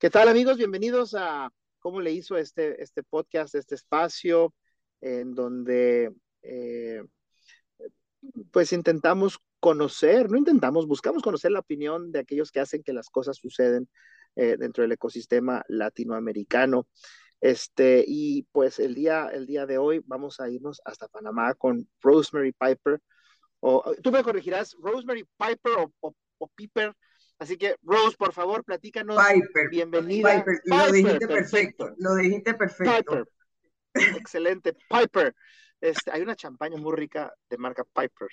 ¿Qué tal amigos? Bienvenidos a cómo le hizo este, este podcast, este espacio, en donde eh, pues intentamos conocer, no intentamos, buscamos conocer la opinión de aquellos que hacen que las cosas suceden eh, dentro del ecosistema latinoamericano. Este, y pues el día, el día de hoy vamos a irnos hasta Panamá con Rosemary Piper. O, tú me corregirás, Rosemary Piper o, o Piper, Así que, Rose, por favor, platícanos. Piper. Bienvenida. Piper, lo dijiste perfecto. Lo dijiste perfecto. Piper. Excelente. Piper. Este, hay una champaña muy rica de marca Piper.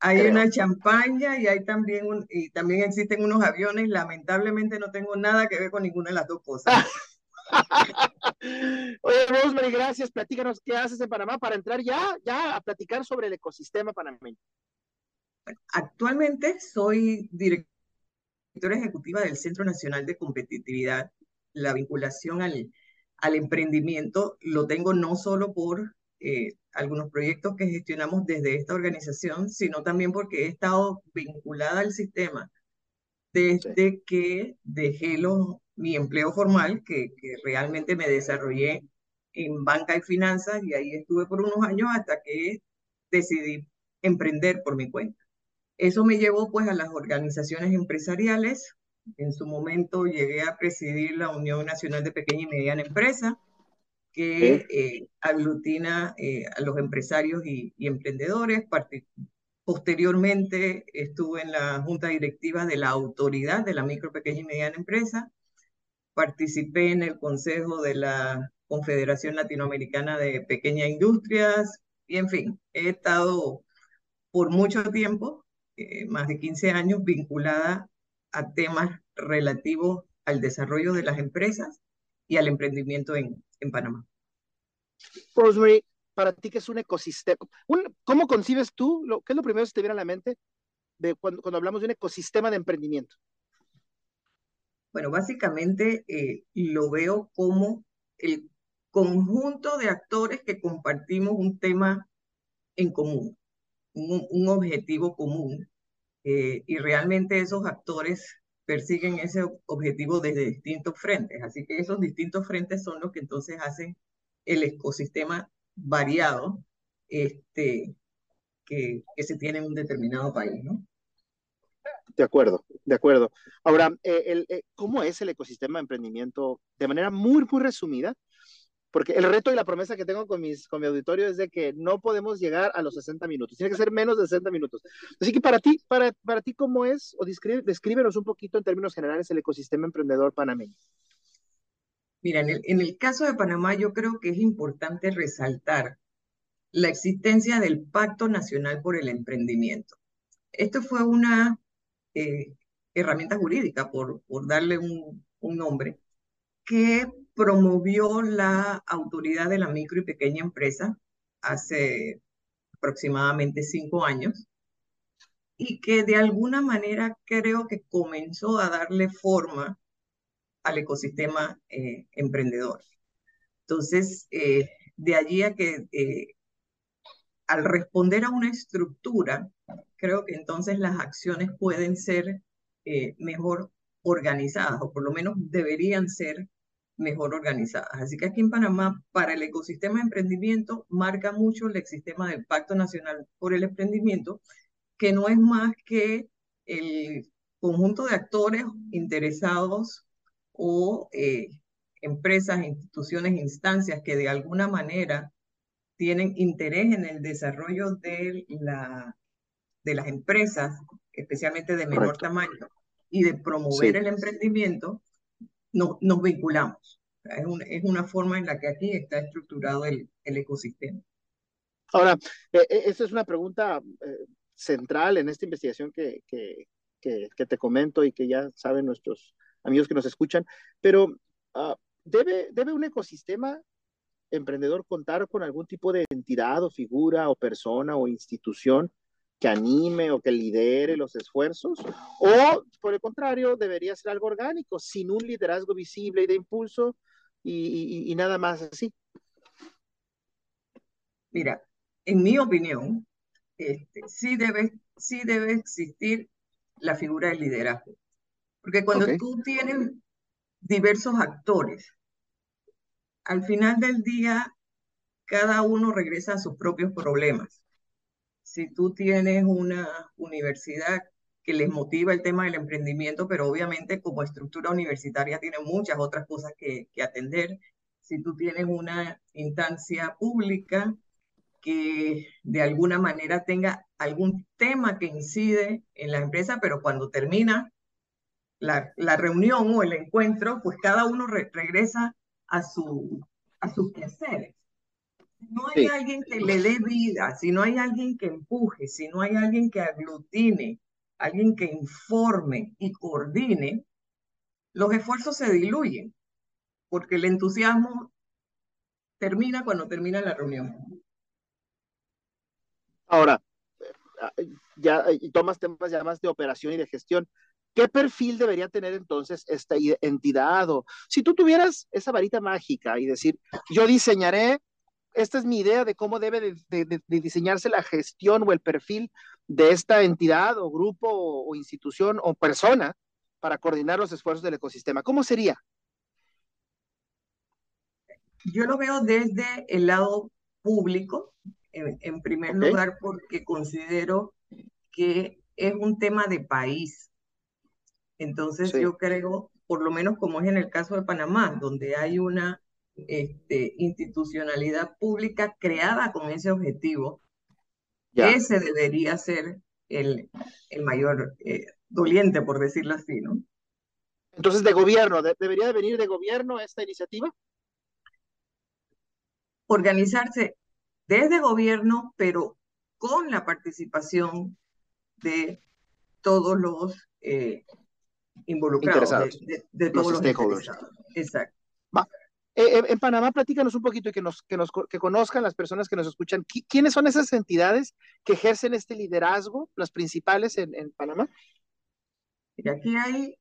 Hay una champaña y hay también un, y también existen unos aviones. Lamentablemente no tengo nada que ver con ninguna de las dos cosas. Oye, Rosemary, gracias. Platícanos qué haces en Panamá para entrar ya, ya a platicar sobre el ecosistema panameño. Actualmente soy directora directora ejecutiva del Centro Nacional de Competitividad, la vinculación al, al emprendimiento lo tengo no solo por eh, algunos proyectos que gestionamos desde esta organización, sino también porque he estado vinculada al sistema desde que dejé mi empleo formal, que, que realmente me desarrollé en banca y finanzas y ahí estuve por unos años hasta que decidí emprender por mi cuenta. Eso me llevó pues a las organizaciones empresariales. En su momento llegué a presidir la Unión Nacional de Pequeña y Mediana Empresa, que eh, aglutina eh, a los empresarios y, emprendedores. Posteriormente estuve en la junta directiva de la autoridad de la micro, pequeña y mediana empresa. Participé en el consejo de la Confederación Latinoamericana de Pequeñas Industrias y en fin, he estado por mucho tiempo eh, más de 15 años vinculada a temas relativos al desarrollo de las empresas y al emprendimiento en, en Panamá. Rosemary, para ti, ¿qué es un ecosistema? ¿Cómo concibes tú, lo, qué es lo primero que te viene a la mente de cuando, cuando hablamos de un ecosistema de emprendimiento? Bueno, básicamente eh, lo veo como el conjunto de actores que compartimos un tema en común un, objetivo común eh, y realmente esos actores persiguen ese objetivo desde distintos frentes. Así que esos distintos frentes son los que entonces hacen el ecosistema variado este, que, que se tiene en un determinado país, ¿no? De acuerdo, de acuerdo. Ahora, eh, eh, ¿cómo es el ecosistema de emprendimiento de manera muy, muy resumida? Porque el reto y la promesa que tengo con, mis, con mi auditorio es de que no podemos llegar a los 60 minutos, tiene que ser menos de 60 minutos. Así que para ti, para, para ti ¿cómo es? O describe, descríbenos un poquito en términos generales el ecosistema emprendedor panameño. Mira, en el, en el caso de Panamá yo creo que es importante resaltar la existencia del Pacto Nacional por el Emprendimiento. Esto fue una eh, herramienta jurídica, por, por darle un, un nombre, que promovió la autoridad de la micro y pequeña empresa hace aproximadamente cinco años y que de alguna manera creo que comenzó a darle forma al ecosistema eh, emprendedor. Entonces, eh, de allí a que eh, al responder a una estructura, creo que entonces las acciones pueden ser mejor organizadas, o por lo menos deberían ser mejor organizadas. Así que aquí en Panamá, para el ecosistema de emprendimiento, marca mucho el sistema del Pacto Nacional por el Emprendimiento, que no es más que el conjunto de actores interesados o eh, empresas, instituciones, instancias que de alguna manera tienen interés en el desarrollo de, la, de las empresas, especialmente de menor tamaño, y de promover el emprendimiento, no, nos vinculamos. Es, es, una forma en la que aquí está estructurado el, el ecosistema. Ahora, eh, eh, esta es una pregunta eh, central en esta investigación que, que, que, que, te comento y que ya saben nuestros amigos que nos escuchan, pero uh, ¿debe, ¿debe un ecosistema emprendedor contar con algún tipo de entidad o figura o persona o institución que anime o que lidere los esfuerzos, o por el contrario, debería ser algo orgánico, sin un liderazgo visible y de impulso y, y, nada más así. Mira, en mi opinión, este, sí, debe, sí debe existir la figura del liderazgo, porque cuando tú tienes diversos actores. Al final del día, cada uno regresa a sus propios problemas. Si tú tienes una universidad que les motiva el tema del emprendimiento, pero obviamente como estructura universitaria tiene muchas otras cosas que, atender. Si tú tienes una instancia pública que de alguna manera tenga algún tema que incide en la empresa, pero cuando termina la, la reunión o el encuentro, pues cada uno regresa a, su, a sus quehaceres. No hay alguien que le dé vida, si no hay alguien que empuje, si no hay alguien que aglutine, alguien que informe y coordine, los esfuerzos se diluyen, porque el entusiasmo termina cuando termina la reunión. Ahora, ya tomas temas ya más de operación y de gestión. ¿Qué perfil debería tener entonces esta entidad? O si tú tuvieras esa varita mágica y decir, yo diseñaré, esta es mi idea de cómo debe de, diseñarse la gestión o el perfil de esta entidad o grupo o, institución o persona para coordinar los esfuerzos del ecosistema. ¿Cómo sería? Yo lo veo desde el lado público, en, primer lugar porque considero que es un tema de país. Entonces yo creo, por lo menos como es en el caso de Panamá, donde hay una este, institucionalidad pública creada con ese objetivo, ese debería ser el, el mayor eh, doliente, por decirlo así, ¿no? Entonces, de gobierno, ¿debería de venir de gobierno esta iniciativa? Organizarse desde gobierno, pero con la participación de todos los eh, involucrados, de, todos los, stakeholders. Exacto. Eh, en Panamá, platícanos un poquito y que, nos, que, nos, que conozcan las personas que nos escuchan. ¿Quiénes son esas entidades que ejercen este liderazgo, las principales en, en Panamá? Aquí hay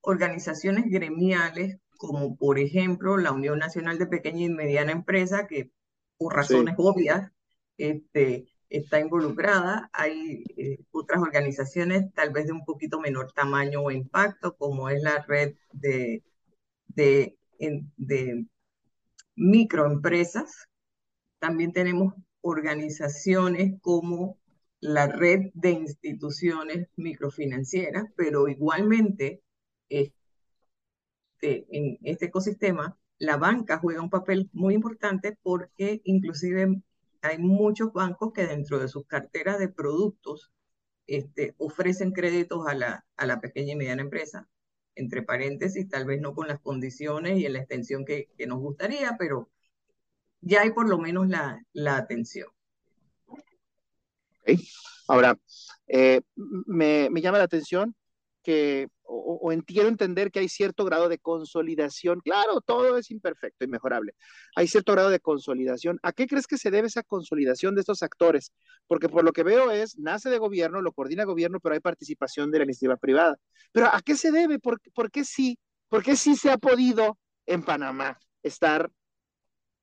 organizaciones gremiales como por ejemplo la Unión Nacional de Pequeña y Mediana Empresa, que por razones obvias, este, está involucrada. Hay eh, otras organizaciones tal vez de un poquito menor tamaño o impacto, como es la red de, de, de microempresas. También tenemos organizaciones como la red de instituciones microfinancieras, pero igualmente este, en este ecosistema la banca juega un papel muy importante porque inclusive hay muchos bancos que dentro de sus carteras de productos este, ofrecen créditos a la, a la pequeña y mediana empresa. Entre paréntesis, tal vez no con las condiciones y en la extensión que, nos gustaría, pero ya hay por lo menos la, atención. Ahora, eh, me llama la atención que o, entiendo entender que hay cierto grado de consolidación. Claro, todo es imperfecto y mejorable. Hay cierto grado de consolidación. ¿A qué crees que se debe esa consolidación de estos actores? Porque por lo que veo es, nace de gobierno, lo coordina gobierno, pero hay participación de la iniciativa privada. Pero ¿a qué se debe? ¿Por, por qué sí? ¿Por qué sí se ha podido en Panamá estar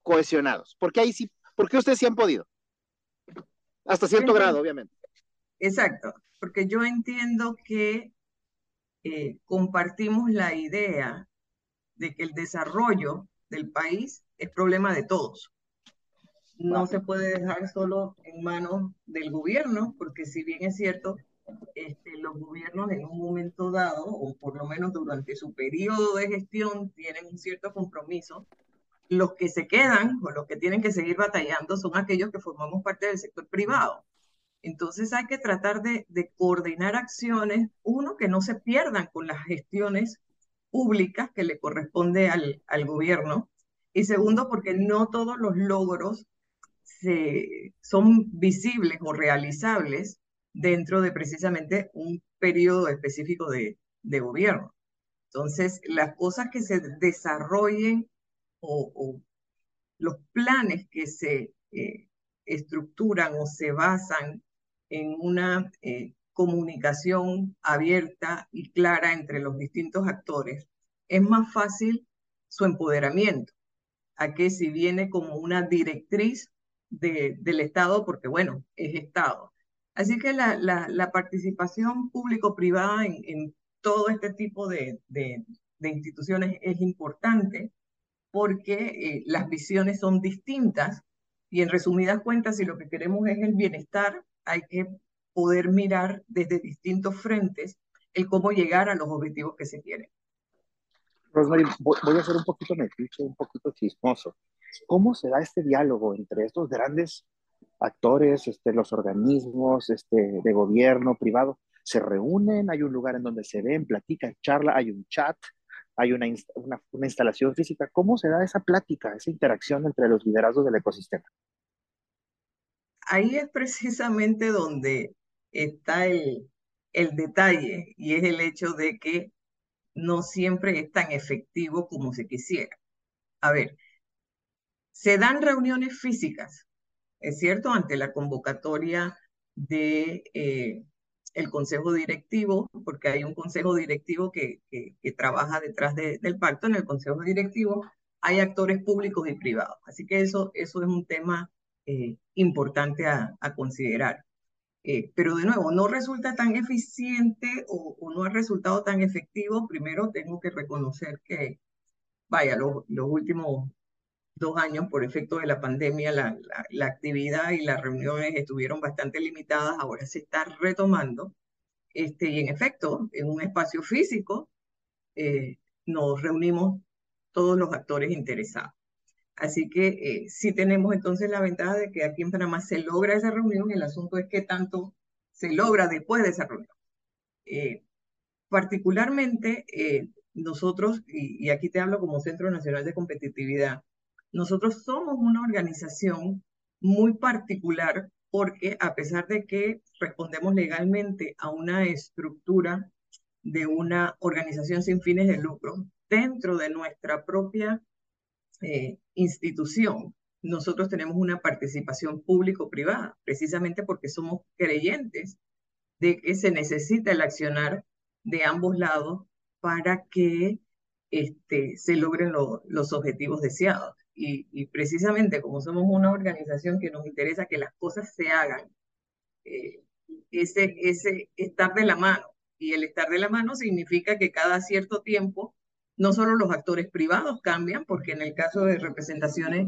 cohesionados? ¿Por qué ahí sí? ¿Por qué ustedes sí han podido? Hasta cierto grado, obviamente. Exacto, porque yo entiendo que eh, compartimos la idea de que el desarrollo del país es problema de todos. No se puede dejar solo en manos del gobierno, porque si bien es cierto, este, los gobiernos en un momento dado, o por lo menos durante su periodo de gestión, tienen un cierto compromiso. Los que se quedan o los que tienen que seguir batallando son aquellos que formamos parte del sector privado. Entonces hay que tratar de, coordinar acciones, uno, que no se pierdan con las gestiones públicas que le corresponde al, gobierno, y segundo, porque no todos los logros son visibles o realizables dentro de precisamente un periodo específico de, de gobierno. Entonces, las cosas que se desarrollen o, los planes que se eh, estructuran o se basan en una eh, comunicación abierta y clara entre los distintos actores, es más fácil su empoderamiento, a que si viene como una directriz de, del Estado, porque bueno, es Estado. Así que la, la, la participación público-privada en, en, todo este tipo de, de, de instituciones es importante porque eh, las visiones son distintas y en resumidas cuentas, si lo que queremos es el bienestar, hay que poder mirar desde distintos frentes el cómo llegar a los objetivos que se quieren. Rosemary, voy a ser un poquito metiche, un poquito chismoso. ¿Cómo se da este diálogo entre estos grandes actores, este, los organismos este, de gobierno, privado? Se reúnen, hay un lugar en donde se ven, platican, charla, hay un chat, hay una, una, una instalación física. ¿Cómo se da esa plática, esa interacción entre los liderazgos del ecosistema? Ahí es precisamente donde está el, el detalle y es el hecho de que no siempre es tan efectivo como se quisiera. A ver, se dan reuniones físicas, es cierto, ante la convocatoria de eh, el consejo directivo, porque hay un consejo directivo que, que, trabaja detrás del pacto. En el consejo directivo hay actores públicos y privados. Así que eso, eso es un tema eh, importante a, a considerar. Eh, pero de nuevo, no resulta tan eficiente o, no ha resultado tan efectivo. Primero tengo que reconocer que, vaya, los últimos dos años, por efecto de la pandemia, la, la, actividad y las reuniones estuvieron bastante limitadas, ahora se está retomando. Este, y en efecto, en un espacio físico eh, nos reunimos todos los actores interesados. Así que eh, sí tenemos entonces la ventaja de que aquí en Panamá se logra esa reunión, el asunto es qué tanto se logra después de esa reunión. Eh, particularmente eh, nosotros, y, aquí te hablo como Centro Nacional de Competitividad, nosotros somos una organización muy particular porque a pesar de que respondemos legalmente a una estructura de una organización sin fines de lucro, dentro de nuestra propia eh, institución, nosotros tenemos una participación público-privada, precisamente porque somos creyentes de que se necesita el accionar de ambos lados para que este, se logren los objetivos deseados. Y, precisamente como somos una organización que nos interesa que las cosas se hagan, eh, ese, ese estar de la mano. Y el estar de la mano significa que cada cierto tiempo no solo los actores privados cambian, porque en el caso de representaciones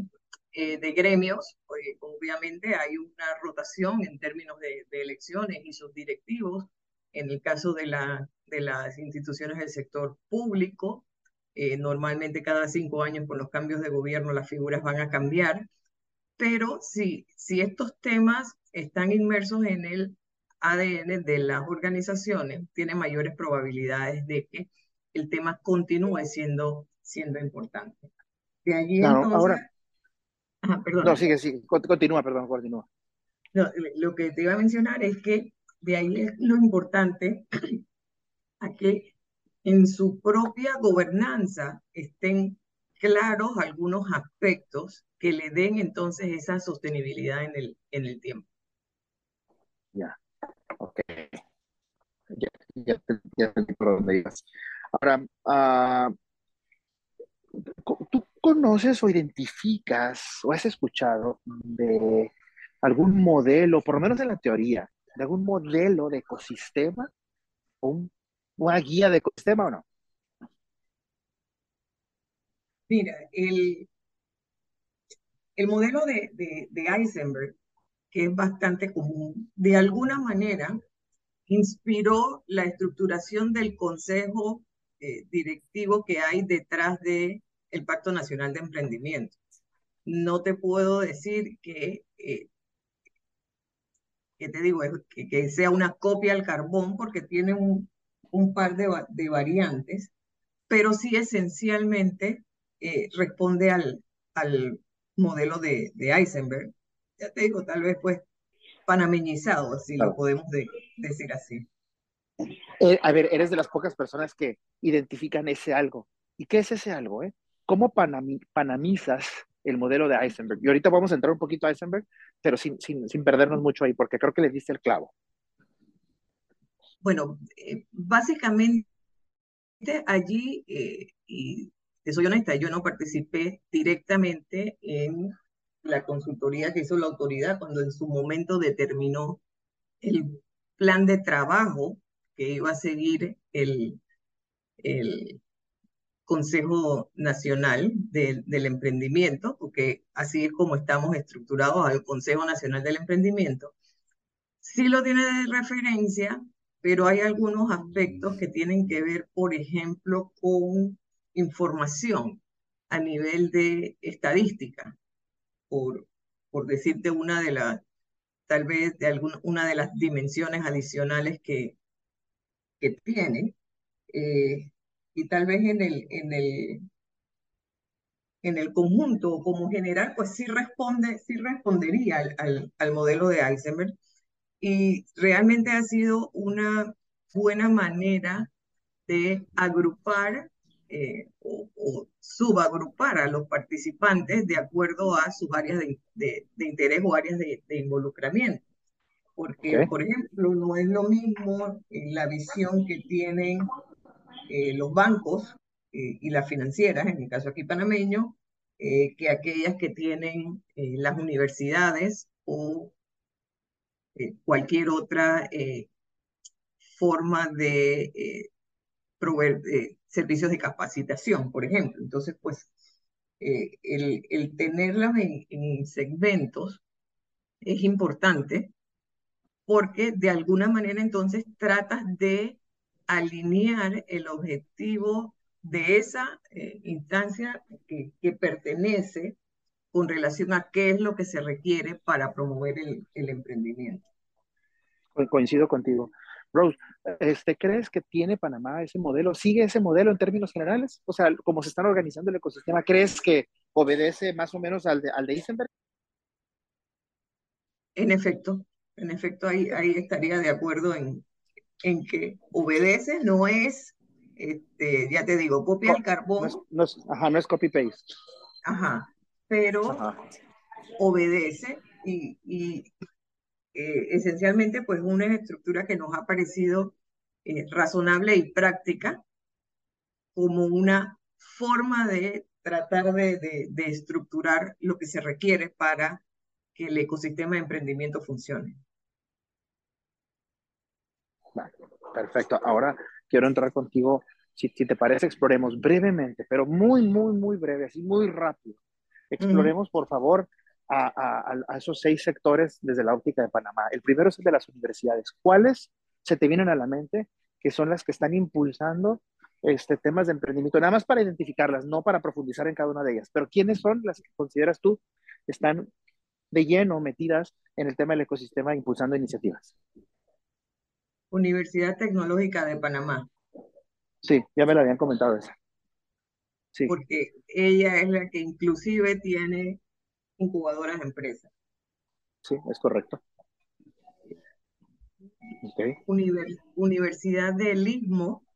eh, de gremios, obviamente hay una rotación en términos de, elecciones y sus directivos. En el caso de, la, de las instituciones del sector público, eh, normalmente cada cinco años con los cambios de gobierno las figuras van a cambiar, pero si, si estos temas están inmersos en el ADN de las organizaciones, tiene mayores probabilidades de que el tema continúe siendo, siendo importante. De allí entonces... ahora... perdón. No, sigue, sigue, continúa, perdón, continúa. lo que te iba a mencionar es que de ahí es lo importante a que en su propia gobernanza estén claros algunos aspectos que le den entonces esa sostenibilidad en el, en el tiempo. Ya, ok. Ya, ya, ya, ibas. Ahora, uh, ¿tú conoces o identificas o has escuchado de algún modelo, por lo menos en la teoría, de algún modelo de ecosistema o una guía de ecosistema o no? Mira, el, el modelo de, de, de Eisenberg, que es bastante común, de alguna manera inspiró la estructuración del Consejo eh, directivo que hay detrás de el Pacto Nacional de Emprendimiento. No te puedo decir que, eh, que te digo, que, que, sea una copia al carbón porque tiene un, un par de, de, variantes, pero sí esencialmente eh, responde al, al modelo de, de, Eisenberg. Ya te digo, tal vez pues panameñizado, si lo podemos decir así. Eh, a ver, eres de las pocas personas que identifican ese algo. ¿Y qué es ese algo? Eh? ¿Cómo panamizas el modelo de Eisenberg? Y ahorita vamos a entrar un poquito a Eisenberg, pero sin, sin, sin perdernos mucho ahí, porque creo que le diste el clavo. Bueno, eh, básicamente allí, eh, y te soy honesta, yo no participé directamente en la consultoría que hizo la autoridad cuando en su momento determinó el plan de trabajo que iba a seguir el, el, Consejo Nacional del Emprendimiento, porque así es como estamos estructurados al Consejo Nacional del Emprendimiento. Sí lo tiene de referencia, pero hay algunos aspectos que tienen que ver, por ejemplo, con información a nivel de estadística, por, por decirte una de las, tal vez de alguna, una de las dimensiones adicionales que, que tiene. Eh, y tal vez en el, en el, en el conjunto como general, pues sí responde, sí respondería al, al, modelo de Eisenberg. Y realmente ha sido una buena manera de agrupar eh, o, subagrupar a los participantes de acuerdo a sus áreas de, de, interés o áreas de, involucramiento. Porque, por ejemplo, no es lo mismo la visión que tienen eh, los bancos eh, y las financieras, en mi caso aquí panameño, eh, que aquellas que tienen las universidades o cualquier otra forma de proveer servicios de capacitación, por ejemplo. Entonces, pues, el, el, tenerlas en segmentos es importante porque de alguna manera entonces tratas de alinear el objetivo de esa eh, instancia que, que, pertenece con relación a qué es lo que se requiere para promover el, el emprendimiento. Coincido contigo. Rose, este, ¿crees que tiene Panamá ese modelo? ¿Sigue ese modelo en términos generales? O sea, ¿cómo se están organizando el ecosistema, ¿crees que obedece más o menos al de, al de Isenberg? En efecto, en efecto, ahí, ahí estaría de acuerdo en, en que obedece, no es, este, ya te digo, copia el carbón. No es, ajá, no es copy-paste. Ajá, pero obedece y, y eh, esencialmente pues una estructura que nos ha parecido eh, razonable y práctica como una forma de tratar de, de, de estructurar lo que se requiere para que el ecosistema de emprendimiento funcione. Perfecto. Ahora quiero entrar contigo, si, te parece, exploremos brevemente, pero muy, muy, muy breve, así muy rápido. Exploremos, por favor, a, esos seis sectores desde la óptica de Panamá. El primero es el de las universidades. ¿Cuáles se te vienen a la mente que son las que están impulsando este, temas de emprendimiento? Nada más para identificarlas, no para profundizar en cada una de ellas, pero ¿quiénes son las que consideras tú están de lleno metidas en el tema del ecosistema impulsando iniciativas? Universidad Tecnológica de Panamá. Sí, ya me lo habían comentado esa. Sí. Porque ella es la que inclusive tiene incubadoras de empresas. Sí, es correcto. Universidad del Istmo,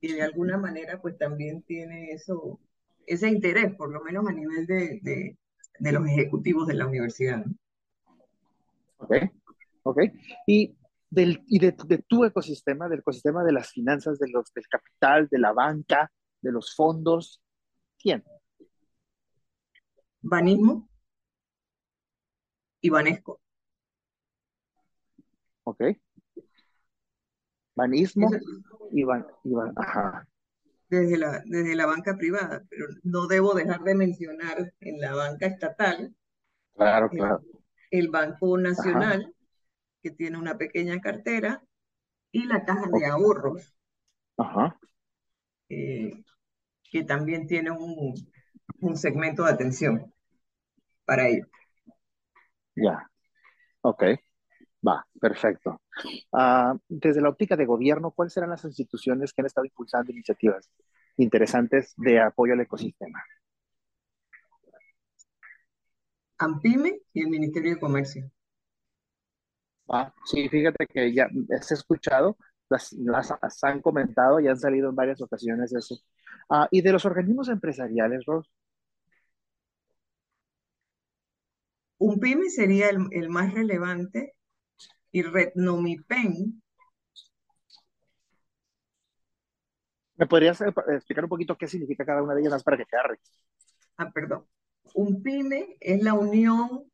que de alguna manera pues también tiene eso, ese interés, por lo menos a nivel de, de, de los ejecutivos de la universidad. Ok, ok. Y del, y de, tu ecosistema, del ecosistema de las finanzas, de los, del capital, de la banca, de los fondos? ¿Quién? Banismo y Banesco. Ok. Banismo y, ban, ajá. Desde la, desde la banca privada, pero no debo dejar de mencionar en la banca estatal. Claro, claro. El, Banco Nacional, que tiene una pequeña cartera, y la caja de ahorros, Ajá. Eh, que también tiene un, un, segmento de atención para ello. Ya, ok, va, perfecto. Uh, desde la óptica de gobierno, ¿cuáles serán las instituciones que han estado impulsando iniciativas interesantes de apoyo al ecosistema? AMPIME y el Ministerio de Comercio. Ah, sí, fíjate que ya has escuchado, las, han comentado y han salido en varias ocasiones eso. Ah, y de los organismos empresariales, Ros. Un PYME sería el, más relevante y Rednomipen. ¿Me podrías eh, explicar un poquito qué significa cada una de ellas para que te agarre? Ah, perdón. Un PYME es la unión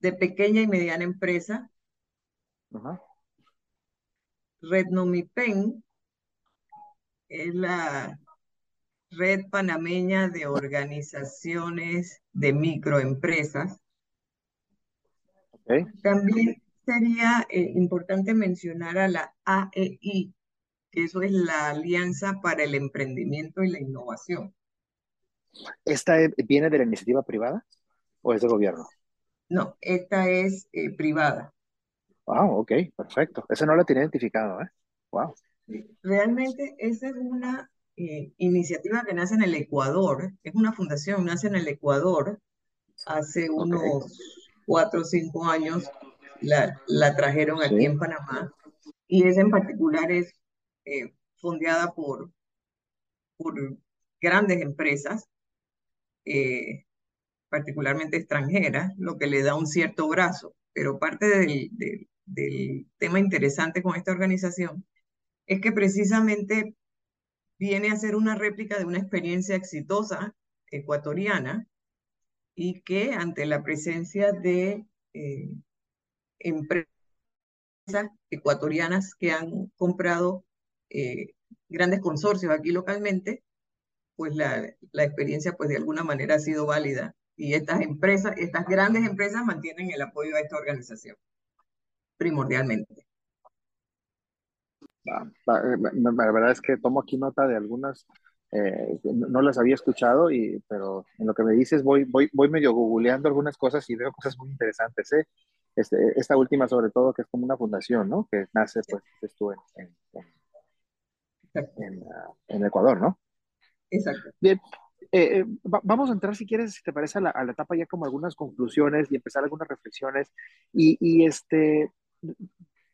de pequeña y mediana empresa Ajá. Rednomipen es la, Red Panameña de Organizaciones de Microempresas. También sería eh, importante mencionar a la AEI, que eso es la Alianza para el Emprendimiento y la Innovación. ¿Esta viene de la iniciativa privada o es de gobierno? No, esta es eh, privada. Wow, ok, perfecto. Esa no la tiene identificado, ¿eh? Wow. Realmente esa es una eh, iniciativa que nace en el Ecuador, es una fundación, nace en el Ecuador, hace unos cuatro o cinco años la, la trajeron aquí en Panamá, y esa en particular es eh, fundada por, por grandes empresas, eh, particularmente extranjeras, lo que le da un cierto brazo, pero parte del, del, del tema interesante con esta organización es que precisamente viene a ser una réplica de una experiencia exitosa ecuatoriana y que ante la presencia de eh, empresas ecuatorianas que han comprado eh, grandes consorcios aquí localmente, pues la, la experiencia pues de alguna manera ha sido válida y estas empresas, estas grandes empresas mantienen el apoyo a esta organización, primordialmente. Eh, la verdad es que tomo aquí nota de algunas, eh, no las había escuchado, y, pero en lo que me dices voy, voy, voy medio googleando algunas cosas y veo cosas muy interesantes. ¿eh? Este, esta última sobre todo, que es como una fundación, ¿no? Que nace, pues, estuvo en, en, en, Ecuador, ¿no? Exacto. Bien, eh, vamos a entrar, si quieres, si te parece, a la, a la, etapa ya como algunas conclusiones y empezar algunas reflexiones. Y, y este,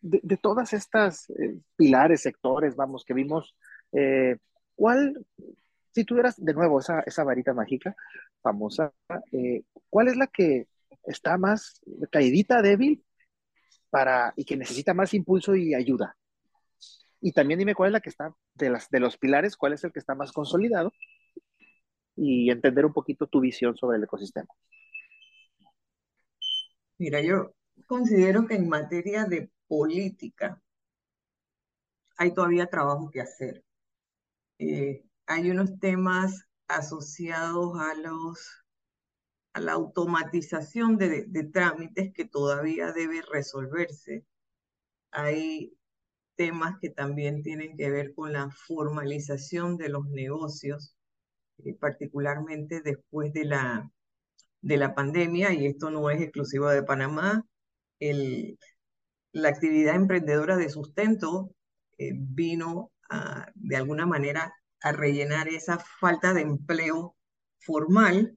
de, todas estas eh, pilares, sectores, vamos, que vimos, eh, ¿cuál, si tuvieras de nuevo esa, esa varita mágica famosa, eh, cuál es la que está más caidita, débil, para, y que necesita más impulso y ayuda? Y también dime cuál es la que está, de, las, de los pilares, cuál es el que está más consolidado y entender un poquito tu visión sobre el ecosistema. Mira, yo considero que en materia de política, hay todavía trabajo que hacer. Eh, hay unos temas asociados a los a la automatización de, trámites que todavía debe resolverse. Hay temas que también tienen que ver con la formalización de los negocios, eh, particularmente después de la, de la pandemia, y esto no es exclusivo de Panamá. La actividad emprendedora de sustento eh, vino de alguna manera a rellenar esa falta de empleo formal.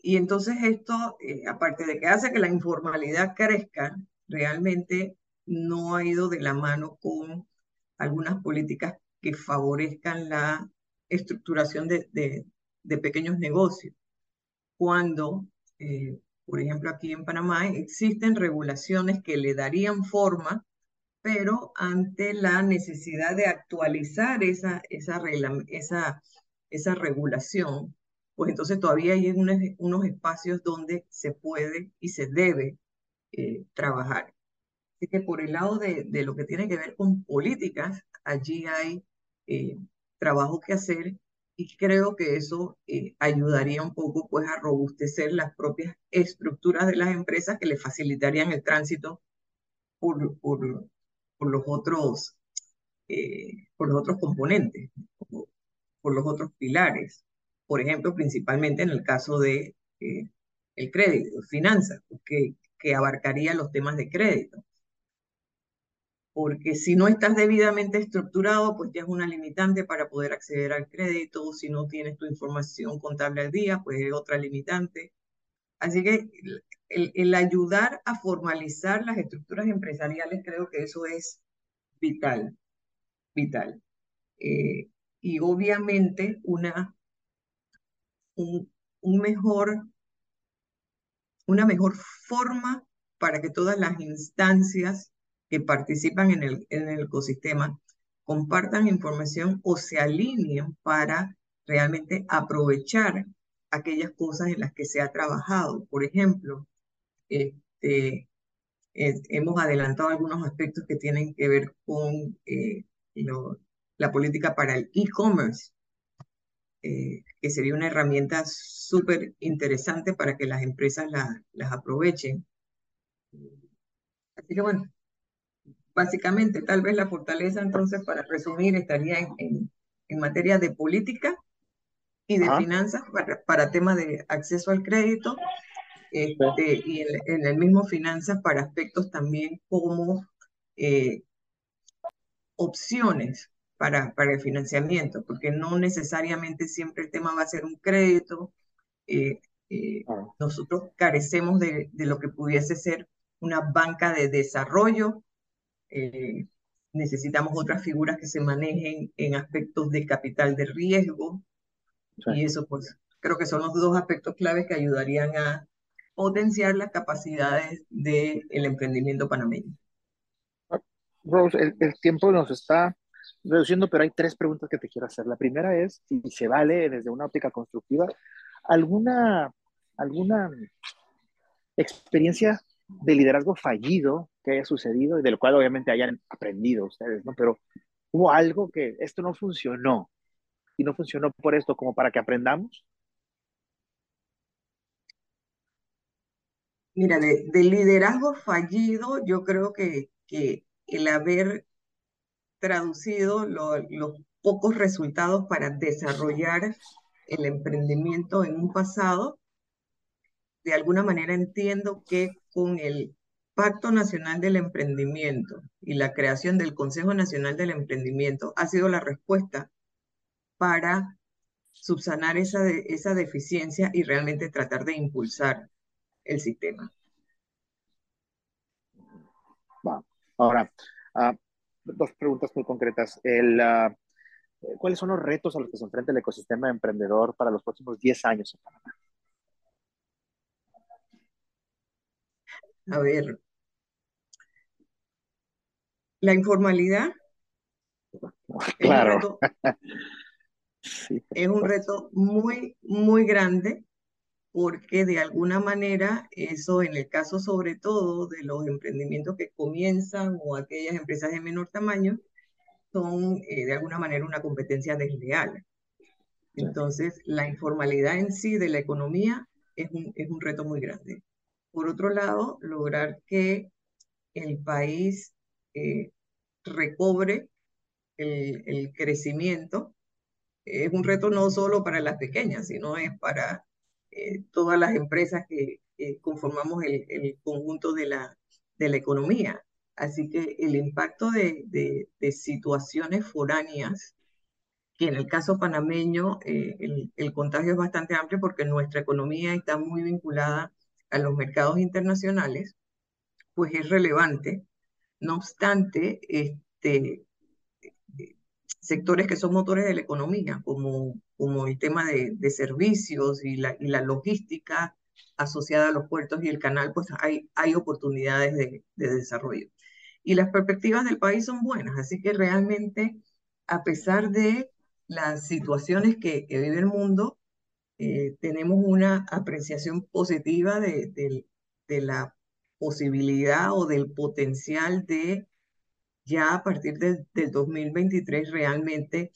Y entonces esto, eh, aparte de que hace que la informalidad crezca, realmente no ha ido de la mano con algunas políticas que favorezcan la estructuración de, de, pequeños negocios. Cuando eh, por ejemplo, aquí en Panamá existen regulaciones que le darían forma, pero ante la necesidad de actualizar esa, esa, esa, esa regulación, pues entonces todavía hay unos, unos espacios donde se puede y se debe eh, trabajar. Así que por el lado de, de, lo que tiene que ver con políticas, allí hay eh, trabajo que hacer y creo que eso eh, ayudaría un poco pues a robustecer las propias estructuras de las empresas que le facilitarían el tránsito por, por, por los otros eh, por los otros componentes, por, los otros pilares. Por ejemplo, principalmente en el caso de eh, el crédito, finanzas, que, que abarcaría los temas de crédito porque si no estás debidamente estructurado, pues ya es una limitante para poder acceder al crédito, si no tienes tu información contable al día, pues es otra limitante. Así que el, ayudar a formalizar las estructuras empresariales, creo que eso es vital, vital. Eh, y obviamente una, un, mejor, una mejor forma para que todas las instancias que participan en el, en el ecosistema compartan información o se alineen para realmente aprovechar aquellas cosas en las que se ha trabajado. Por ejemplo, este, hemos adelantado algunos aspectos que tienen que ver con eh, la política para el e-commerce. eh, que sería una herramienta súper interesante para que las empresas la, las aprovechen. Así que bueno, básicamente tal vez la fortaleza entonces para resumir estaría en, en, materia de política y de finanzas para, para temas de acceso al crédito este, y en, el mismo finanzas para aspectos también como eh, opciones para, para el financiamiento, porque no necesariamente siempre el tema va a ser un crédito. Eh, eh, nosotros carecemos de, de, lo que pudiese ser una banca de desarrollo. Eh, necesitamos otras figuras que se manejen en aspectos de capital de riesgo. Y eso, pues, creo que son los dos aspectos claves que ayudarían a potenciar las capacidades del emprendimiento panameño. Rose, el, el, tiempo nos está reduciendo, pero hay tres preguntas que te quiero hacer. La primera es, si se vale desde una óptica constructiva, ¿alguna, alguna experiencia de liderazgo fallido que haya sucedido y del cual obviamente hayan aprendido ustedes, ¿no? Pero hubo algo que esto no funcionó y no funcionó por esto, como para que aprendamos. Mira, de, de liderazgo fallido, yo creo que, que el haber traducido los pocos resultados para desarrollar el emprendimiento en un pasado, de alguna manera entiendo que con el Pacto Nacional del Emprendimiento y la creación del Consejo Nacional del Emprendimiento ha sido la respuesta para subsanar esa, esa deficiencia y realmente tratar de impulsar el sistema. Ahora, uh, dos preguntas muy concretas. El, uh, ¿Cuáles son los retos a los que se enfrenta el ecosistema emprendedor para los próximos 10 años en Panamá? A ver, la informalidad claro. es un reto, sí, es un reto muy, muy grande porque de alguna manera eso en el caso sobre todo de los emprendimientos que comienzan o aquellas empresas de menor tamaño, son eh, de alguna manera una competencia desleal. Entonces, la informalidad en sí de la economía es un, es un reto muy grande. Por otro lado, lograr que el país eh, recobre el, crecimiento es un reto no solo para las pequeñas, sino es para eh, todas las empresas que conformamos el, el, conjunto de la, economía. Así que el impacto de, situaciones foráneas, que en el caso panameño eh, el, contagio es bastante amplio porque nuestra economía está muy vinculada a los mercados internacionales, pues es relevante. No obstante, este, sectores que son motores de la economía, como, como el tema de, servicios y la, logística asociada a los puertos y el canal, pues hay, oportunidades de, de, desarrollo. Y las perspectivas del país son buenas, así que realmente, a pesar de las situaciones que vive el mundo, eh, tenemos una apreciación positiva de, de, la posibilidad o del potencial de ya a partir de, del 2023 realmente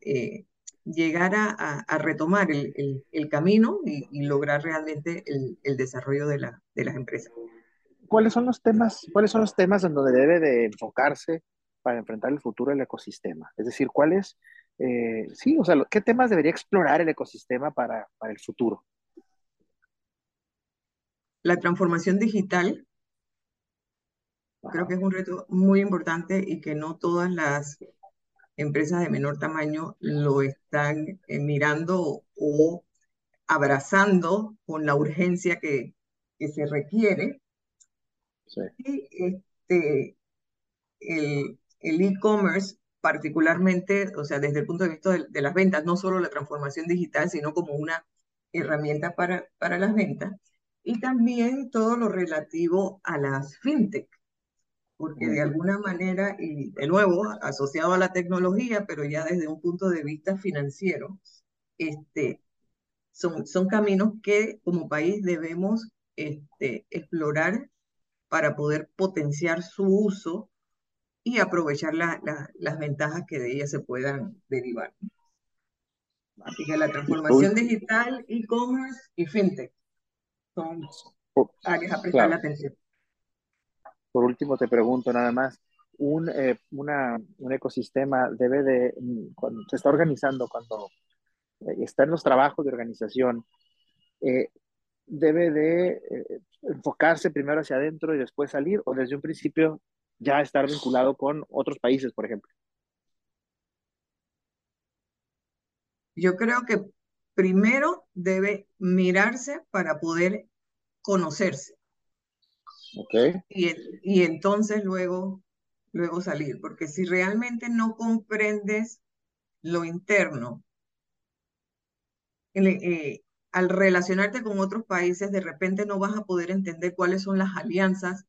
eh, llegar a, retomar el, el, camino y, y, lograr realmente el, el desarrollo de, la, de, las empresas. ¿Cuáles son los temas, cuáles son los temas en donde debe de enfocarse para enfrentar el futuro del ecosistema? Es decir, ¿cuáles, eh, sí, o sea, qué temas debería explorar el ecosistema para, para el futuro? La transformación digital, Creo que es un reto muy importante y que no todas las empresas de menor tamaño lo están eh, mirando o abrazando con la urgencia que, que se requiere. Sí. Y este, el e-commerce particularmente, o sea, desde el punto de vista de, de, las ventas, no solo la transformación digital, sino como una herramienta para, para las ventas, y también todo lo relativo a las fintech porque de alguna manera, y de nuevo, asociado a la tecnología, pero ya desde un punto de vista financiero, este, son, son caminos que como país debemos este, explorar para poder potenciar su uso y aprovechar la, la, las ventajas que de ellas se puedan derivar. Así que la transformación digital, e-commerce y fintech son áreas a prestar la atención. Por último, te pregunto nada más, un, eh, una, un ecosistema debe de, cuando se está organizando, cuando eh, está en los trabajos de organización, eh, debe de enfocarse primero hacia adentro y después salir, o desde un principio ya estar vinculado con otros países, por ejemplo. Yo creo que primero debe mirarse para poder conocerse. Okay. Y, y entonces luego, luego salir, porque si realmente no comprendes lo interno, eh, al relacionarte con otros países, de repente no vas a poder entender cuáles son las alianzas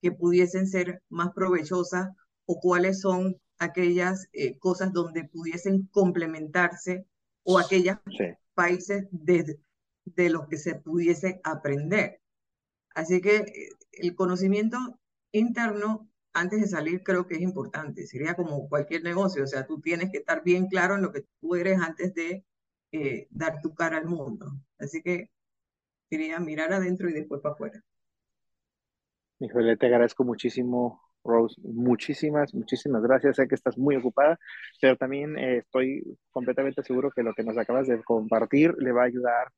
que pudiesen ser más provechosas o cuáles son aquellas eh, cosas donde pudiesen complementarse o aquellos países de, de los que se pudiese aprender. Así que eh, el conocimiento interno antes de salir creo que es importante. Sería como cualquier negocio, o sea, tú tienes que estar bien claro en lo que tú eres antes de eh, dar tu cara al mundo. Así que quería mirar adentro y después para afuera. Híjole, te agradezco muchísimo, Rose. Muchísimas, muchísimas gracias. Sé que estás muy ocupada, pero también eh, estoy completamente seguro que lo que nos acabas de compartir le va a ayudar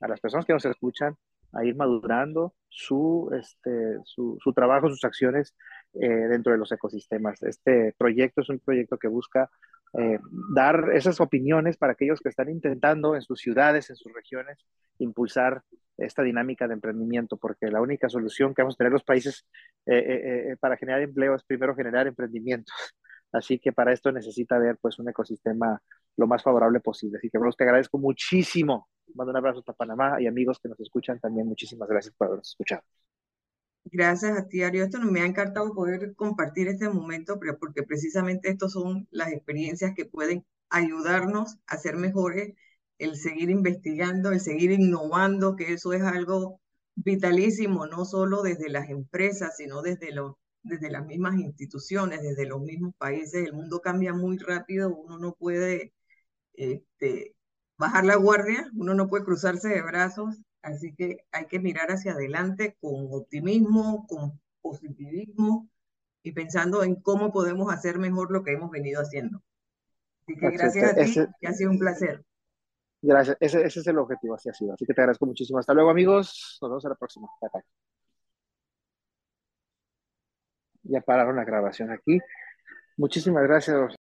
a las personas que nos escuchan a ir madurando su, este, su, su trabajo, sus acciones eh, dentro de los ecosistemas. Este proyecto es un proyecto que busca eh, dar esas opiniones para aquellos que están intentando en sus ciudades, en sus regiones, impulsar esta dinámica de emprendimiento, porque la única solución que vamos a tener los países eh, eh, eh, para generar empleo es primero generar emprendimientos. Así que para esto necesita haber pues un ecosistema lo más favorable posible. Así que, Bruce, te agradezco muchísimo. Mando un abrazo hasta Panamá y amigos que nos escuchan también. Muchísimas gracias por habernos escuchado. Gracias a ti, Ario. Esto me ha encantado poder compartir este momento, porque precisamente estas son las experiencias que pueden ayudarnos a ser mejores el seguir investigando, el seguir innovando, que eso es algo vitalísimo, no solo desde las empresas, sino desde, lo, desde las mismas instituciones, desde los mismos países. El mundo cambia muy rápido, uno no puede este, bajar la guardia, uno no puede cruzarse de brazos, así que hay que mirar hacia adelante con optimismo, con positivismo y pensando en cómo podemos hacer mejor lo que hemos venido haciendo. Así que gracias a ti, que ha sido un placer. Gracias, ese, ese, es el objetivo, así ha sido. Así que te agradezco muchísimo. Hasta luego, amigos. Nos vemos a la próxima. Bye, Ya pararon la grabación aquí. Muchísimas gracias.